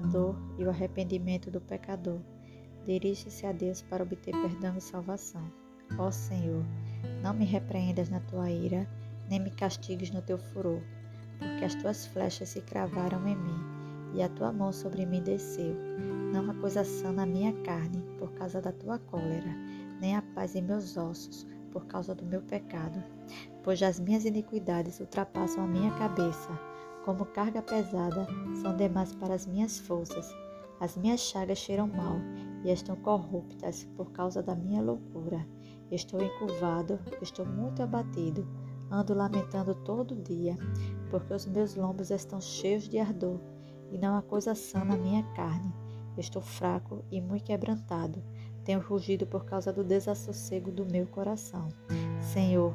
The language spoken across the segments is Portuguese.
dor e o arrependimento do pecador. Dirige-se a Deus para obter perdão e salvação. Ó Senhor, não me repreendas na tua ira, nem me castigues no teu furor, porque as tuas flechas se cravaram em mim e a tua mão sobre mim desceu. Não há coisa sã na minha carne por causa da tua cólera, nem a paz em meus ossos por causa do meu pecado, pois as minhas iniquidades ultrapassam a minha cabeça, como carga pesada são demais para as minhas forças. As minhas chagas cheiram mal e estão corruptas por causa da minha loucura. Estou encurvado, estou muito abatido, ando lamentando todo dia, porque os meus lombos estão cheios de ardor e não há coisa sã na minha carne. Estou fraco e muito quebrantado. Tenho rugido por causa do desassossego do meu coração. Senhor,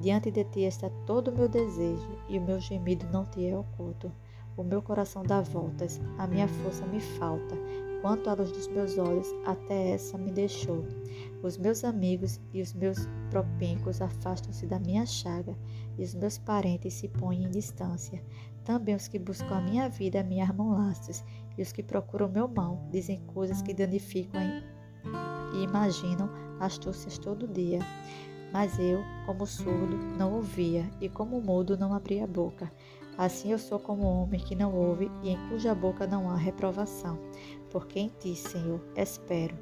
diante de ti está todo o meu desejo e o meu gemido não te é oculto. O meu coração dá voltas, a minha força me falta. Quanto à luz dos meus olhos, até essa me deixou. Os meus amigos e os meus propíncos afastam-se da minha chaga, e os meus parentes se põem em distância. Também os que buscam a minha vida me armam laços, e os que procuram meu mal dizem coisas que danificam e imaginam astúcias todo dia. Mas eu, como surdo, não ouvia, e como mudo, não abria a boca. Assim eu sou como homem que não ouve e em cuja boca não há reprovação. Porque em ti, Senhor, espero.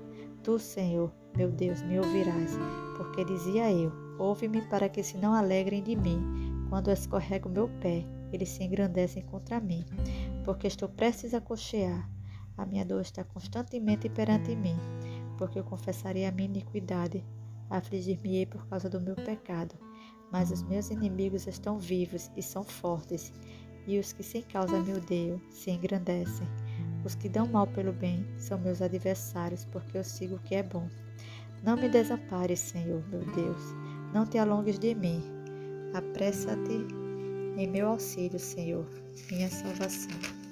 Tu, Senhor, meu Deus, me ouvirás. Porque dizia eu: Ouve-me para que se não alegrem de mim. Quando escorrego meu pé, eles se engrandecem contra mim. Porque estou prestes a cochear. A minha dor está constantemente perante mim porque eu confessarei a minha iniquidade, afligir-me-ei por causa do meu pecado. Mas os meus inimigos estão vivos e são fortes, e os que sem causa me odeiam se engrandecem. Os que dão mal pelo bem são meus adversários, porque eu sigo o que é bom. Não me desampares, Senhor, meu Deus. Não te alongues de mim. Apressa-te em meu auxílio, Senhor, minha salvação.